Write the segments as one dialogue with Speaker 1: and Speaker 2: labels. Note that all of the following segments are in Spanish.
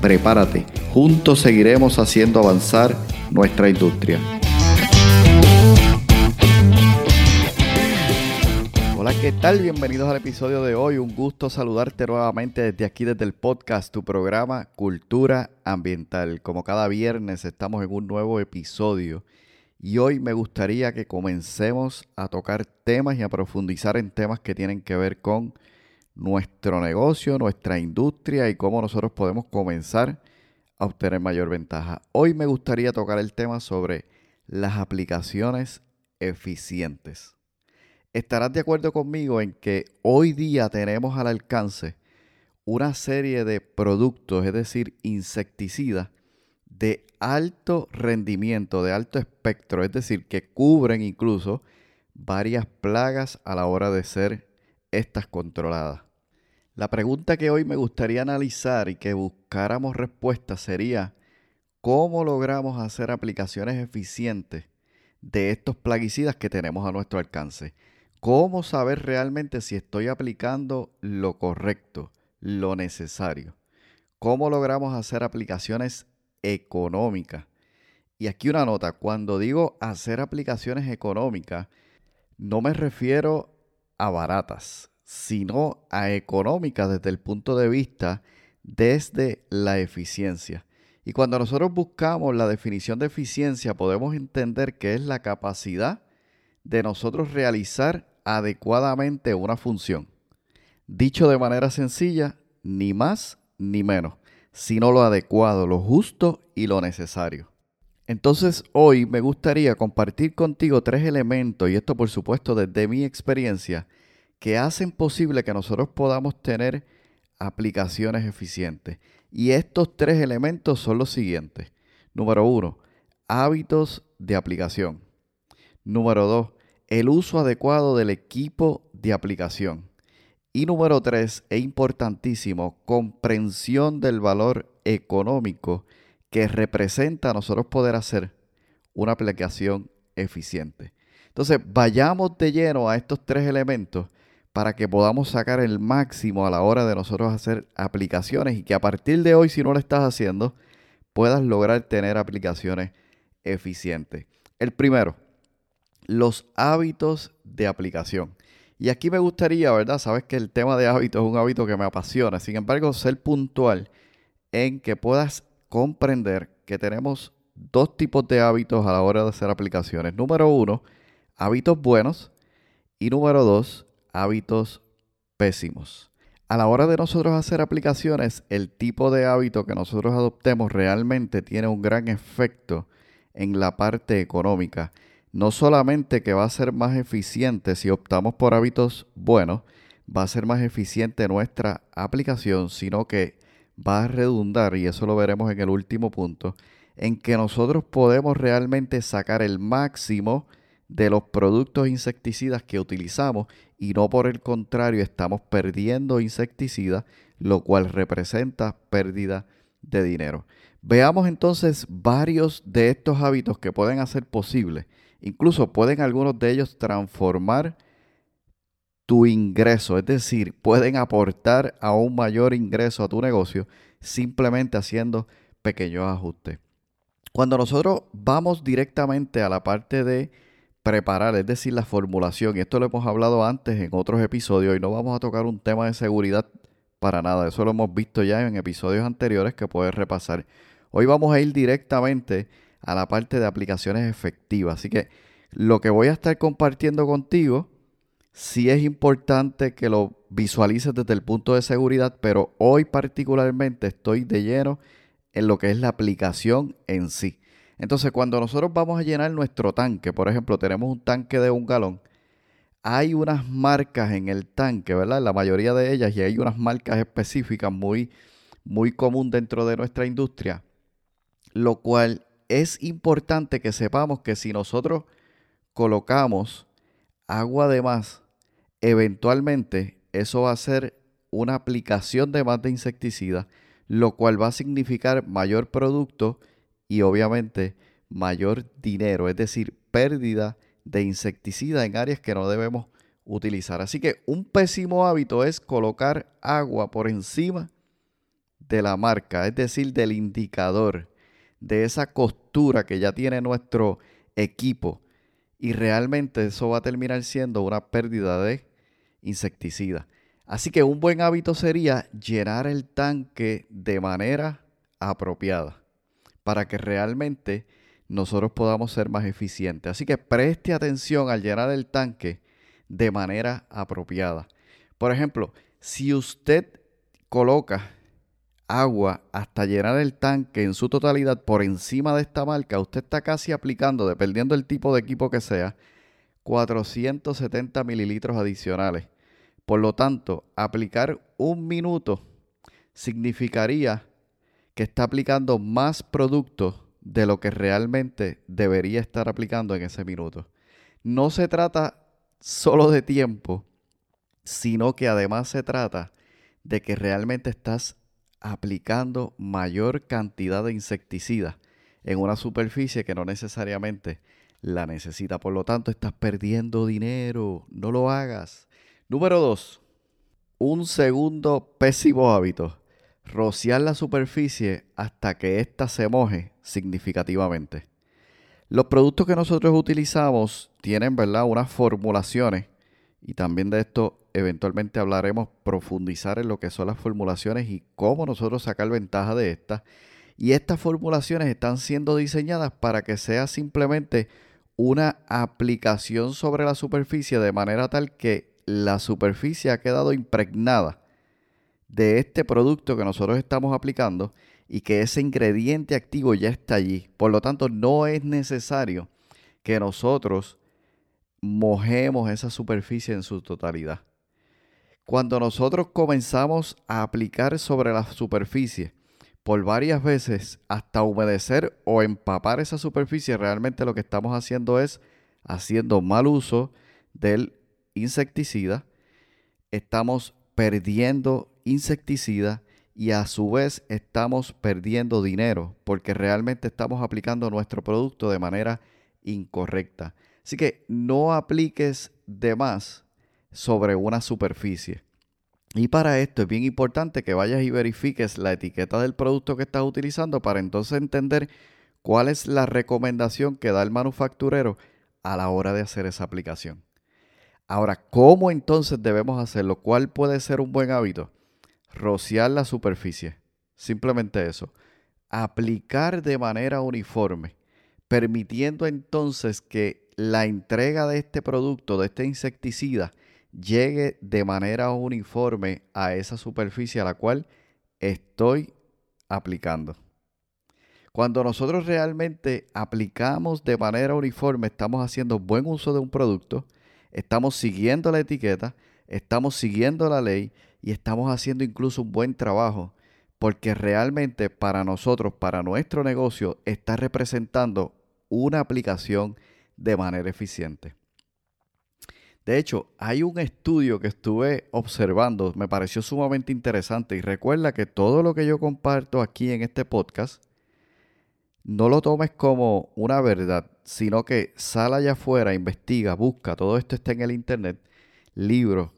Speaker 1: Prepárate, juntos seguiremos haciendo avanzar nuestra industria. Hola, ¿qué tal? Bienvenidos al episodio de hoy. Un gusto saludarte nuevamente desde aquí, desde el podcast, tu programa Cultura Ambiental. Como cada viernes estamos en un nuevo episodio y hoy me gustaría que comencemos a tocar temas y a profundizar en temas que tienen que ver con nuestro negocio, nuestra industria y cómo nosotros podemos comenzar a obtener mayor ventaja. Hoy me gustaría tocar el tema sobre las aplicaciones eficientes estarás de acuerdo conmigo en que hoy día tenemos al alcance una serie de productos, es decir, insecticidas de alto rendimiento, de alto espectro, es decir, que cubren incluso varias plagas a la hora de ser estas controladas. La pregunta que hoy me gustaría analizar y que buscáramos respuesta sería, ¿cómo logramos hacer aplicaciones eficientes de estos plaguicidas que tenemos a nuestro alcance? ¿Cómo saber realmente si estoy aplicando lo correcto, lo necesario? ¿Cómo logramos hacer aplicaciones económicas? Y aquí una nota, cuando digo hacer aplicaciones económicas, no me refiero a baratas, sino a económicas desde el punto de vista desde la eficiencia. Y cuando nosotros buscamos la definición de eficiencia, podemos entender que es la capacidad de nosotros realizar adecuadamente una función. Dicho de manera sencilla, ni más ni menos, sino lo adecuado, lo justo y lo necesario. Entonces hoy me gustaría compartir contigo tres elementos, y esto por supuesto desde mi experiencia, que hacen posible que nosotros podamos tener aplicaciones eficientes. Y estos tres elementos son los siguientes. Número uno, hábitos de aplicación. Número dos, el uso adecuado del equipo de aplicación. Y número tres, es importantísimo, comprensión del valor económico que representa a nosotros poder hacer una aplicación eficiente. Entonces, vayamos de lleno a estos tres elementos para que podamos sacar el máximo a la hora de nosotros hacer aplicaciones y que a partir de hoy, si no lo estás haciendo, puedas lograr tener aplicaciones eficientes. El primero, los hábitos de aplicación. Y aquí me gustaría, ¿verdad? Sabes que el tema de hábitos es un hábito que me apasiona. Sin embargo, ser puntual en que puedas comprender que tenemos dos tipos de hábitos a la hora de hacer aplicaciones. Número uno, hábitos buenos. Y número dos, hábitos pésimos. A la hora de nosotros hacer aplicaciones, el tipo de hábito que nosotros adoptemos realmente tiene un gran efecto en la parte económica no solamente que va a ser más eficiente si optamos por hábitos buenos, va a ser más eficiente nuestra aplicación, sino que va a redundar, y eso lo veremos en el último punto, en que nosotros podemos realmente sacar el máximo de los productos insecticidas que utilizamos y no por el contrario estamos perdiendo insecticidas, lo cual representa pérdida de dinero. Veamos entonces varios de estos hábitos que pueden hacer posible Incluso pueden algunos de ellos transformar tu ingreso, es decir, pueden aportar a un mayor ingreso a tu negocio simplemente haciendo pequeños ajustes. Cuando nosotros vamos directamente a la parte de preparar, es decir, la formulación, y esto lo hemos hablado antes en otros episodios y no vamos a tocar un tema de seguridad para nada, eso lo hemos visto ya en episodios anteriores que puedes repasar. Hoy vamos a ir directamente a la parte de aplicaciones efectivas. Así que lo que voy a estar compartiendo contigo, sí es importante que lo visualices desde el punto de seguridad, pero hoy particularmente estoy de lleno en lo que es la aplicación en sí. Entonces, cuando nosotros vamos a llenar nuestro tanque, por ejemplo, tenemos un tanque de un galón, hay unas marcas en el tanque, ¿verdad? La mayoría de ellas, y hay unas marcas específicas muy, muy común dentro de nuestra industria, lo cual es importante que sepamos que si nosotros colocamos agua de más, eventualmente eso va a ser una aplicación de más de insecticida, lo cual va a significar mayor producto y obviamente mayor dinero, es decir, pérdida de insecticida en áreas que no debemos utilizar. Así que un pésimo hábito es colocar agua por encima de la marca, es decir, del indicador, de esa costura que ya tiene nuestro equipo. Y realmente eso va a terminar siendo una pérdida de insecticida. Así que un buen hábito sería llenar el tanque de manera apropiada para que realmente nosotros podamos ser más eficientes. Así que preste atención al llenar el tanque de manera apropiada. Por ejemplo, si usted coloca agua hasta llenar el tanque en su totalidad por encima de esta marca, usted está casi aplicando, dependiendo del tipo de equipo que sea, 470 mililitros adicionales. Por lo tanto, aplicar un minuto significaría que está aplicando más productos de lo que realmente debería estar aplicando en ese minuto. No se trata solo de tiempo, sino que además se trata de que realmente estás aplicando mayor cantidad de insecticida en una superficie que no necesariamente la necesita. Por lo tanto, estás perdiendo dinero. No lo hagas. Número dos, un segundo pésimo hábito rociar la superficie hasta que ésta se moje significativamente. Los productos que nosotros utilizamos tienen, ¿verdad?, unas formulaciones y también de esto eventualmente hablaremos profundizar en lo que son las formulaciones y cómo nosotros sacar ventaja de estas. Y estas formulaciones están siendo diseñadas para que sea simplemente una aplicación sobre la superficie de manera tal que la superficie ha quedado impregnada de este producto que nosotros estamos aplicando y que ese ingrediente activo ya está allí. Por lo tanto, no es necesario que nosotros mojemos esa superficie en su totalidad. Cuando nosotros comenzamos a aplicar sobre la superficie por varias veces hasta humedecer o empapar esa superficie, realmente lo que estamos haciendo es haciendo mal uso del insecticida. Estamos perdiendo insecticida y a su vez estamos perdiendo dinero porque realmente estamos aplicando nuestro producto de manera incorrecta. Así que no apliques de más sobre una superficie. Y para esto es bien importante que vayas y verifiques la etiqueta del producto que estás utilizando para entonces entender cuál es la recomendación que da el manufacturero a la hora de hacer esa aplicación. Ahora, ¿cómo entonces debemos hacerlo? ¿Cuál puede ser un buen hábito? Rociar la superficie. Simplemente eso. Aplicar de manera uniforme, permitiendo entonces que la entrega de este producto, de este insecticida, llegue de manera uniforme a esa superficie a la cual estoy aplicando. Cuando nosotros realmente aplicamos de manera uniforme, estamos haciendo buen uso de un producto, estamos siguiendo la etiqueta, estamos siguiendo la ley y estamos haciendo incluso un buen trabajo porque realmente para nosotros, para nuestro negocio, está representando una aplicación de manera eficiente. De hecho, hay un estudio que estuve observando, me pareció sumamente interesante y recuerda que todo lo que yo comparto aquí en este podcast, no lo tomes como una verdad, sino que sal allá afuera, investiga, busca, todo esto está en el internet, libros,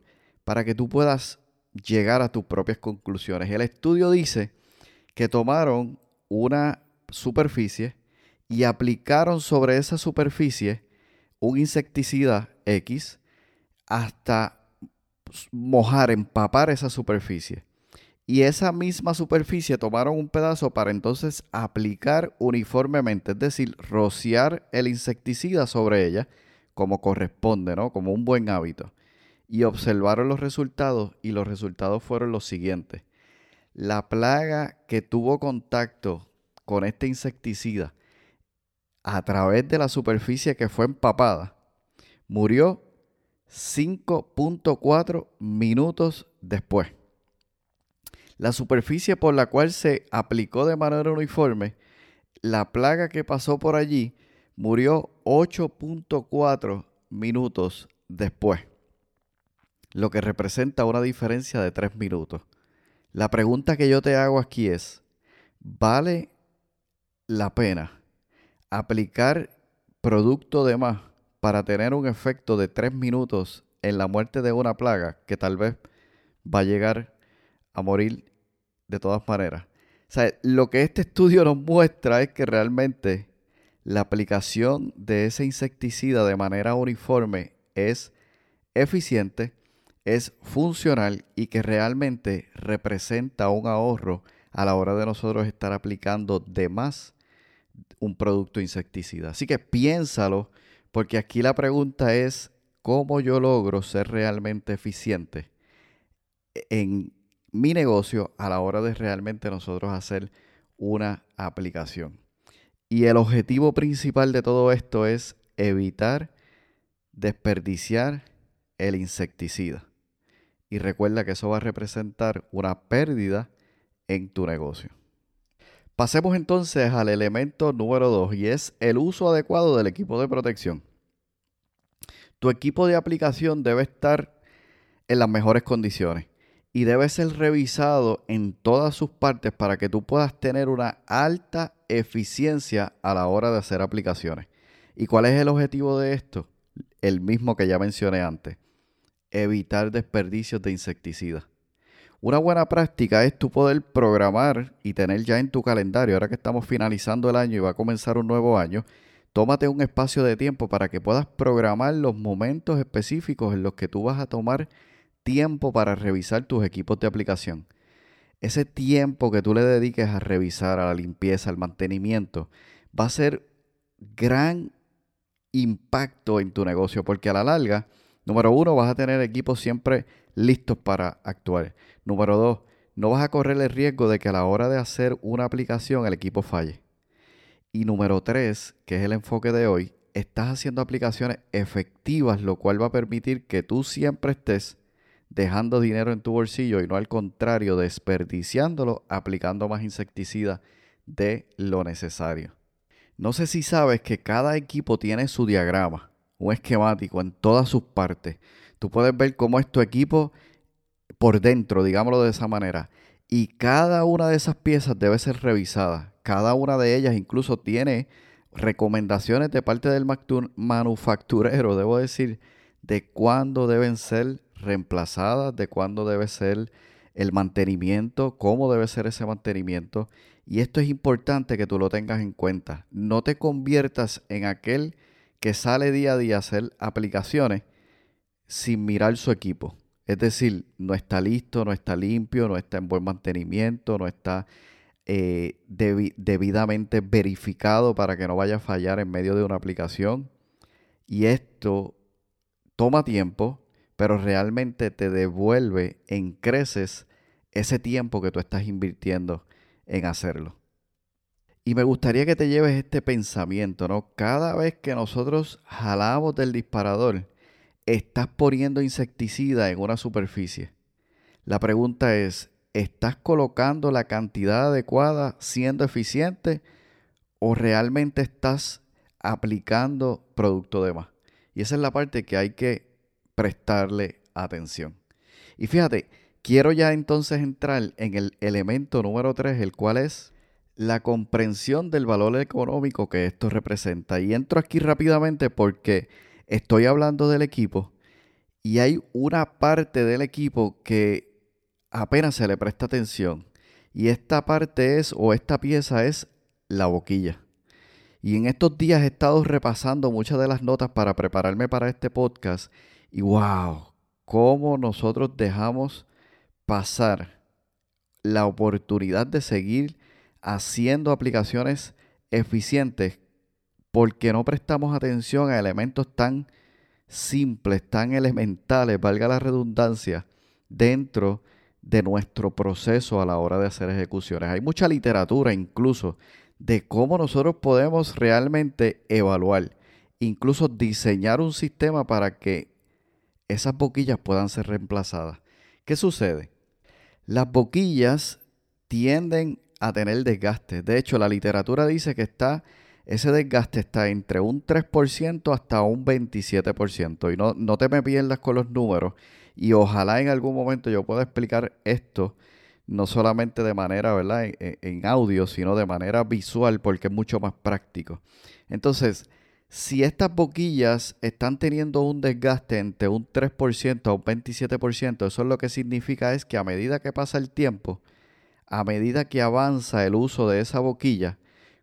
Speaker 1: para que tú puedas llegar a tus propias conclusiones. El estudio dice que tomaron una superficie y aplicaron sobre esa superficie un insecticida X hasta mojar, empapar esa superficie. Y esa misma superficie tomaron un pedazo para entonces aplicar uniformemente, es decir, rociar el insecticida sobre ella como corresponde, ¿no? Como un buen hábito y observaron los resultados y los resultados fueron los siguientes. La plaga que tuvo contacto con este insecticida a través de la superficie que fue empapada murió 5.4 minutos después. La superficie por la cual se aplicó de manera uniforme, la plaga que pasó por allí murió 8.4 minutos después, lo que representa una diferencia de 3 minutos. La pregunta que yo te hago aquí es, ¿vale la pena aplicar producto de más para tener un efecto de 3 minutos en la muerte de una plaga que tal vez va a llegar a morir de todas maneras? O sea, lo que este estudio nos muestra es que realmente la aplicación de ese insecticida de manera uniforme es eficiente, es funcional y que realmente representa un ahorro a la hora de nosotros estar aplicando de más un producto insecticida. Así que piénsalo, porque aquí la pregunta es cómo yo logro ser realmente eficiente en mi negocio a la hora de realmente nosotros hacer una aplicación. Y el objetivo principal de todo esto es evitar desperdiciar el insecticida. Y recuerda que eso va a representar una pérdida en tu negocio. Pasemos entonces al elemento número 2 y es el uso adecuado del equipo de protección. Tu equipo de aplicación debe estar en las mejores condiciones y debe ser revisado en todas sus partes para que tú puedas tener una alta eficiencia a la hora de hacer aplicaciones. ¿Y cuál es el objetivo de esto? El mismo que ya mencioné antes. Evitar desperdicios de insecticidas. Una buena práctica es tú poder programar y tener ya en tu calendario, ahora que estamos finalizando el año y va a comenzar un nuevo año, tómate un espacio de tiempo para que puedas programar los momentos específicos en los que tú vas a tomar tiempo para revisar tus equipos de aplicación. Ese tiempo que tú le dediques a revisar, a la limpieza, al mantenimiento, va a ser gran impacto en tu negocio, porque a la larga, número uno, vas a tener equipos siempre listos para actuar. Número dos, no vas a correr el riesgo de que a la hora de hacer una aplicación el equipo falle. Y número tres, que es el enfoque de hoy, estás haciendo aplicaciones efectivas, lo cual va a permitir que tú siempre estés dejando dinero en tu bolsillo y no al contrario, desperdiciándolo aplicando más insecticida de lo necesario. No sé si sabes que cada equipo tiene su diagrama, un esquemático en todas sus partes. Tú puedes ver cómo es tu equipo por dentro, digámoslo de esa manera. Y cada una de esas piezas debe ser revisada. Cada una de ellas incluso tiene recomendaciones de parte del manufacturero, debo decir, de cuándo deben ser reemplazadas, de cuándo debe ser el mantenimiento, cómo debe ser ese mantenimiento. Y esto es importante que tú lo tengas en cuenta. No te conviertas en aquel que sale día a día a hacer aplicaciones sin mirar su equipo. Es decir, no está listo, no está limpio, no está en buen mantenimiento, no está eh, debidamente verificado para que no vaya a fallar en medio de una aplicación. Y esto toma tiempo, pero realmente te devuelve en creces ese tiempo que tú estás invirtiendo en hacerlo. Y me gustaría que te lleves este pensamiento, ¿no? Cada vez que nosotros jalamos del disparador, estás poniendo insecticida en una superficie. La pregunta es, ¿estás colocando la cantidad adecuada siendo eficiente o realmente estás aplicando producto de más? Y esa es la parte que hay que prestarle atención. Y fíjate, quiero ya entonces entrar en el elemento número 3, el cual es la comprensión del valor económico que esto representa. Y entro aquí rápidamente porque estoy hablando del equipo y hay una parte del equipo que apenas se le presta atención. Y esta parte es, o esta pieza es, la boquilla. Y en estos días he estado repasando muchas de las notas para prepararme para este podcast y wow, cómo nosotros dejamos pasar la oportunidad de seguir haciendo aplicaciones eficientes porque no prestamos atención a elementos tan simples, tan elementales, valga la redundancia, dentro de nuestro proceso a la hora de hacer ejecuciones. Hay mucha literatura incluso de cómo nosotros podemos realmente evaluar, incluso diseñar un sistema para que esas boquillas puedan ser reemplazadas. ¿Qué sucede? Las boquillas tienden a tener desgaste. De hecho, la literatura dice que está, ese desgaste está entre un 3% hasta un 27%. Y no, no te me pierdas con los números. Y ojalá en algún momento yo pueda explicar esto, no solamente de manera, ¿verdad? En, audio, sino de manera visual, porque es mucho más práctico. Entonces, si estas boquillas están teniendo un desgaste entre un 3% a un 27%, eso es lo que significa es que a medida que pasa el tiempo, a medida que avanza el uso de esa boquilla,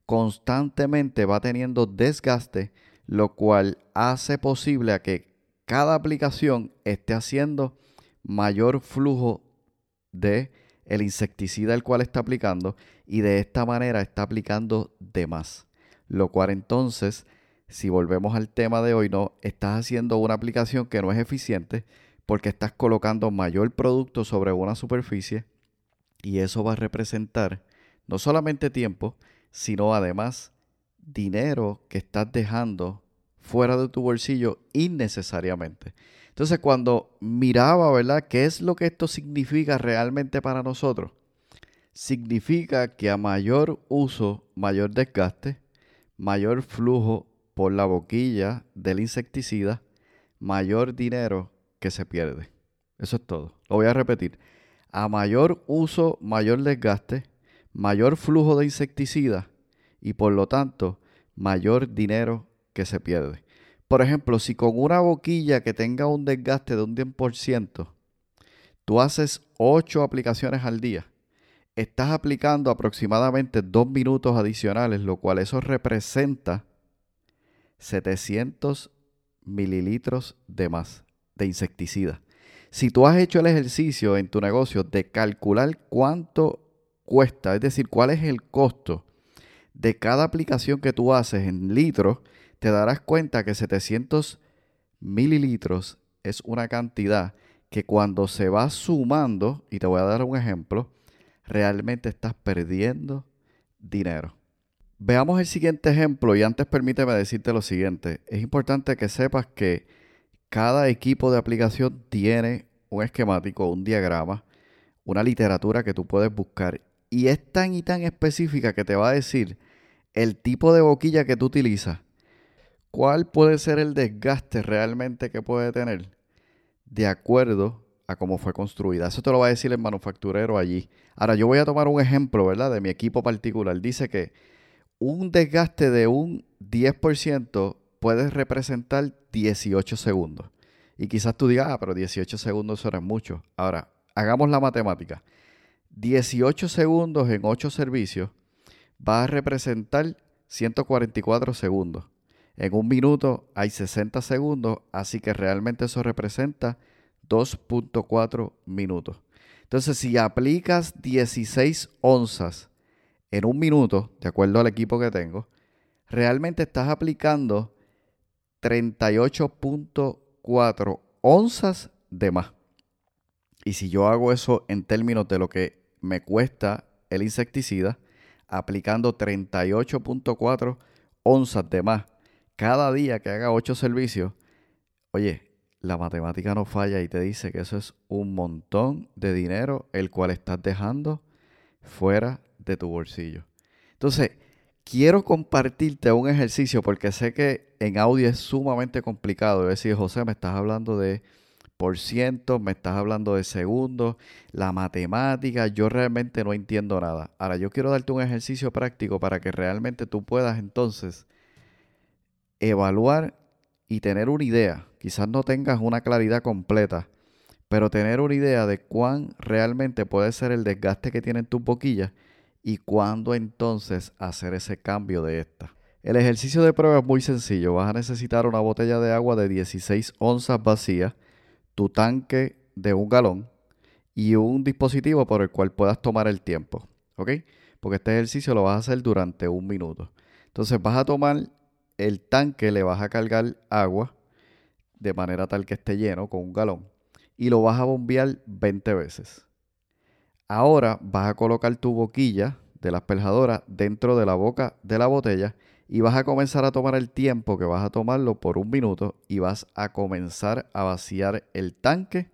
Speaker 1: constantemente va teniendo desgaste, lo cual hace posible que cada aplicación esté haciendo mayor flujo de el insecticida el cual está aplicando y de esta manera está aplicando de más, lo cual entonces si volvemos al tema de hoy, no estás haciendo una aplicación que no es eficiente porque estás colocando mayor producto sobre una superficie y eso va a representar no solamente tiempo, sino además dinero que estás dejando fuera de tu bolsillo innecesariamente. Entonces, cuando miraba, ¿verdad? ¿Qué es lo que esto significa realmente para nosotros? Significa que a mayor uso, mayor desgaste, mayor flujo por la boquilla del insecticida, mayor dinero que se pierde. Eso es todo. Lo voy a repetir. A mayor uso, mayor desgaste, mayor flujo de insecticida y por lo tanto mayor dinero que se pierde. Por ejemplo, si con una boquilla que tenga un desgaste de un 10%, tú haces 8 aplicaciones al día, estás aplicando aproximadamente 2 minutos adicionales, lo cual eso representa 700 mililitros de más de insecticida. Si tú has hecho el ejercicio en tu negocio de calcular cuánto cuesta, es decir, cuál es el costo de cada aplicación que tú haces en litros, te darás cuenta que 700 mililitros es una cantidad que cuando se va sumando, y te voy a dar un ejemplo, realmente estás perdiendo dinero. Veamos el siguiente ejemplo y antes permíteme decirte lo siguiente. Es importante que sepas que cada equipo de aplicación tiene un esquemático, un diagrama, una literatura que tú puedes buscar y es tan y tan específica que te va a decir el tipo de boquilla que tú utilizas, cuál puede ser el desgaste realmente que puede tener de acuerdo a cómo fue construida. Eso te lo va a decir el manufacturero allí. Ahora yo voy a tomar un ejemplo, ¿verdad? De mi equipo particular. Dice que un desgaste de un 10% puede representar 18 segundos. Y quizás tú digas, ah, pero 18 segundos eso es mucho. Ahora, hagamos la matemática. 18 segundos en 8 servicios va a representar 144 segundos. En un minuto hay 60 segundos, así que realmente eso representa 2.4 minutos. Entonces, si aplicas 16 onzas en un minuto, de acuerdo al equipo que tengo, realmente estás aplicando 38.4 onzas de más. Y si yo hago eso en términos de lo que me cuesta el insecticida, aplicando 38.4 onzas de más cada día que haga 8 servicios, oye, la matemática no falla y te dice que eso es un montón de dinero el cual estás dejando fuera de tu bolsillo. Entonces, quiero compartirte un ejercicio porque sé que en audio es sumamente complicado. Es decir, José, me estás hablando de por ciento, me estás hablando de segundos, la matemática, yo realmente no entiendo nada. Ahora, yo quiero darte un ejercicio práctico para que realmente tú puedas entonces evaluar y tener una idea. Quizás no tengas una claridad completa, pero tener una idea de cuán realmente puede ser el desgaste que tienen tus boquillas y cuándo entonces hacer ese cambio de esta. El ejercicio de prueba es muy sencillo. Vas a necesitar una botella de agua de 16 onzas vacía, tu tanque de un galón y un dispositivo por el cual puedas tomar el tiempo. ¿Ok? Porque este ejercicio lo vas a hacer durante un minuto. Entonces vas a tomar el tanque, le vas a cargar agua de manera tal que esté lleno con un galón y lo vas a bombear 20 veces. Ahora vas a colocar tu boquilla de la asperjadora dentro de la boca de la botella y vas a comenzar a tomar el tiempo que vas a tomarlo por un minuto y vas a comenzar a vaciar el tanque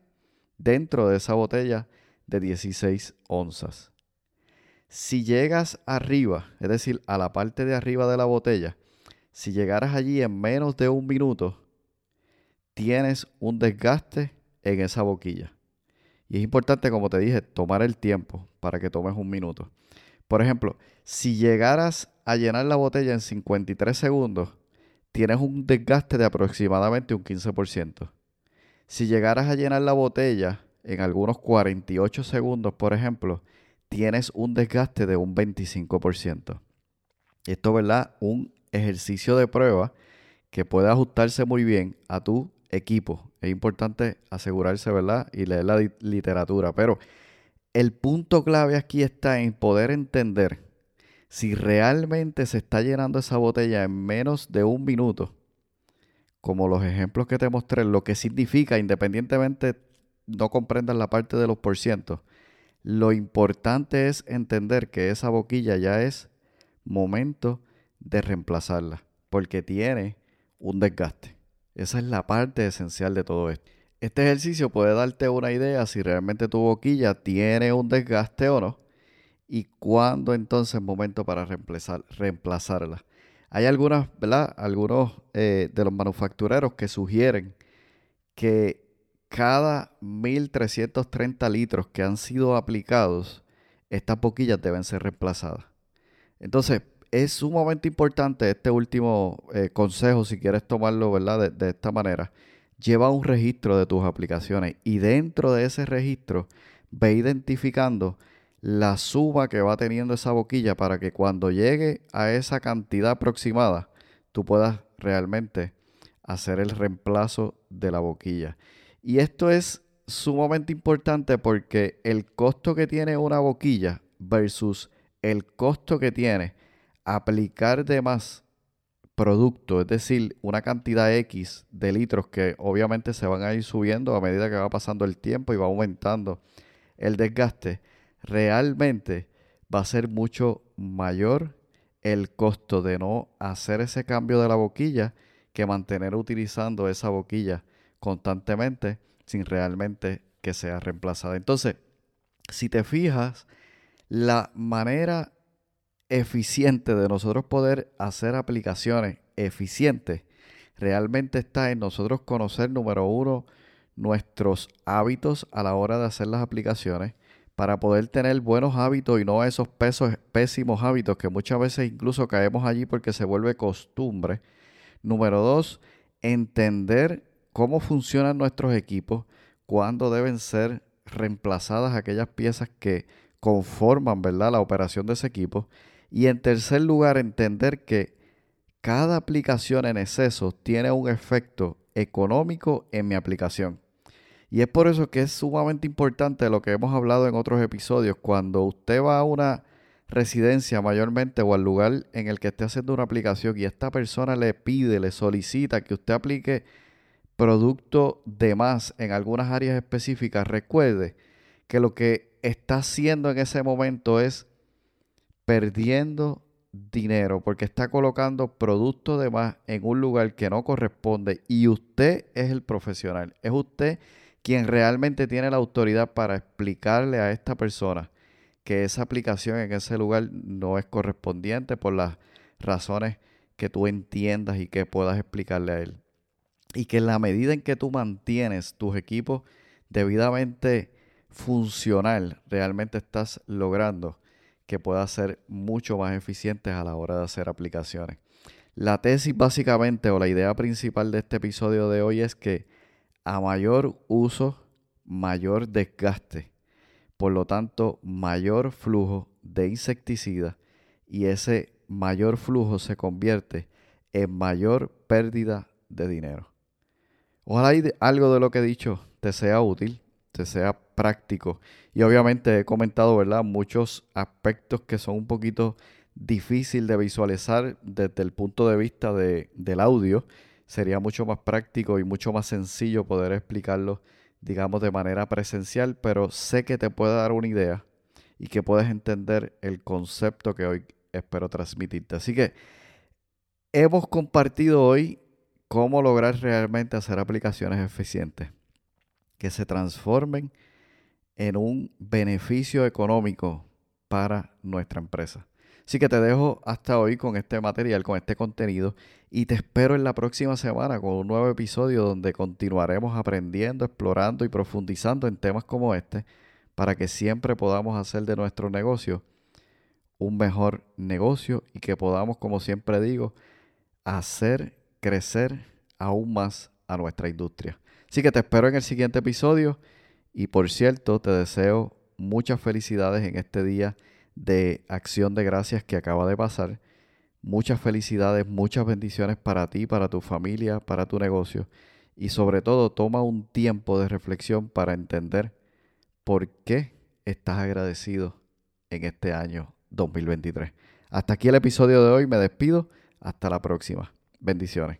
Speaker 1: dentro de esa botella de 16 onzas. Si llegas arriba, es decir, a la parte de arriba de la botella, si llegaras allí en menos de un minuto, tienes un desgaste en esa boquilla. Y es importante, como te dije, tomar el tiempo para que tomes un minuto. Por ejemplo, si llegaras a llenar la botella en 53 segundos, tienes un desgaste de aproximadamente un 15%. Si llegaras a llenar la botella en algunos 48 segundos, por ejemplo, tienes un desgaste de un 25%. Esto, ¿verdad? Un ejercicio de prueba que puede ajustarse muy bien a tu equipo. Es importante asegurarse, ¿verdad? Y leer la literatura. Pero el punto clave aquí está en poder entender si realmente se está llenando esa botella en menos de un minuto, como los ejemplos que te mostré, lo que significa, independientemente no comprendas la parte de los porcientos, lo importante es entender que esa boquilla ya es momento de reemplazarla, porque tiene un desgaste. Esa es la parte esencial de todo esto. Este ejercicio puede darte una idea si realmente tu boquilla tiene un desgaste o no y cuándo entonces es momento para reemplazar, reemplazarla. Hay. Algunos eh, de los manufactureros que sugieren que cada 1330 litros que han sido aplicados, estas boquillas deben ser reemplazadas. Entonces, es sumamente importante este último eh, consejo, si quieres tomarlo ¿verdad? De, esta manera. Lleva un registro de tus aplicaciones y dentro de ese registro ve identificando la suma que va teniendo esa boquilla para que cuando llegue a esa cantidad aproximada, tú puedas realmente hacer el reemplazo de la boquilla. Y esto es sumamente importante porque el costo que tiene una boquilla versus el costo que tiene aplicar de más producto, es decir, una cantidad X de litros que obviamente se van a ir subiendo a medida que va pasando el tiempo y va aumentando el desgaste, realmente va a ser mucho mayor el costo de no hacer ese cambio de la boquilla que mantener utilizando esa boquilla constantemente sin realmente que sea reemplazada. Entonces, si te fijas, la manera eficiente de nosotros poder hacer aplicaciones eficientes realmente está en nosotros conocer, número uno, nuestros hábitos a la hora de hacer las aplicaciones para poder tener buenos hábitos y no esos pésimos hábitos que muchas veces incluso caemos allí porque se vuelve costumbre. Número dos, entender cómo funcionan nuestros equipos, cuándo deben ser reemplazadas aquellas piezas que conforman ¿verdad? la operación de ese equipo y en tercer lugar, entender que cada aplicación en exceso tiene un efecto económico en mi aplicación. Y es por eso que es sumamente importante lo que hemos hablado en otros episodios. Cuando usted va a una residencia mayormente o al lugar en el que esté haciendo una aplicación y esta persona le pide, le solicita que usted aplique producto de más en algunas áreas específicas, recuerde que lo que está haciendo en ese momento es perdiendo dinero porque está colocando producto de más en un lugar que no corresponde y usted es el profesional, es usted quien realmente tiene la autoridad para explicarle a esta persona que esa aplicación en ese lugar no es correspondiente por las razones que tú entiendas y que puedas explicarle a él. Y que en la medida en que tú mantienes tus equipos debidamente funcional, realmente estás logrando que puedan ser mucho más eficientes a la hora de hacer aplicaciones. La tesis básicamente o la idea principal de este episodio de hoy es que a mayor uso, mayor desgaste. Por lo tanto, mayor flujo de insecticida y ese mayor flujo se convierte en mayor pérdida de dinero. Ojalá algo de lo que he dicho te sea útil sea práctico. Y obviamente he comentado, ¿verdad? Muchos aspectos que son un poquito difícil de visualizar desde el punto de vista de, del audio. Sería mucho más práctico y mucho más sencillo poder explicarlo, digamos, de manera presencial, pero sé que te puede dar una idea y que puedes entender el concepto que hoy espero transmitirte. Así que hemos compartido hoy cómo lograr realmente hacer aplicaciones eficientes que se transformen en un beneficio económico para nuestra empresa. Así que te dejo hasta hoy con este material, con este contenido y te espero en la próxima semana con un nuevo episodio donde continuaremos aprendiendo, explorando y profundizando en temas como este para que siempre podamos hacer de nuestro negocio un mejor negocio y que podamos, como siempre digo, hacer crecer aún más a nuestra industria. Así que te espero en el siguiente episodio y por cierto te deseo muchas felicidades en este día de acción de gracias que acaba de pasar. Muchas felicidades, muchas bendiciones para ti, para tu familia, para tu negocio. Y sobre todo, toma un tiempo de reflexión para entender por qué estás agradecido en este año 2023. Hasta aquí el episodio de hoy. Me despido. Hasta la próxima. Bendiciones.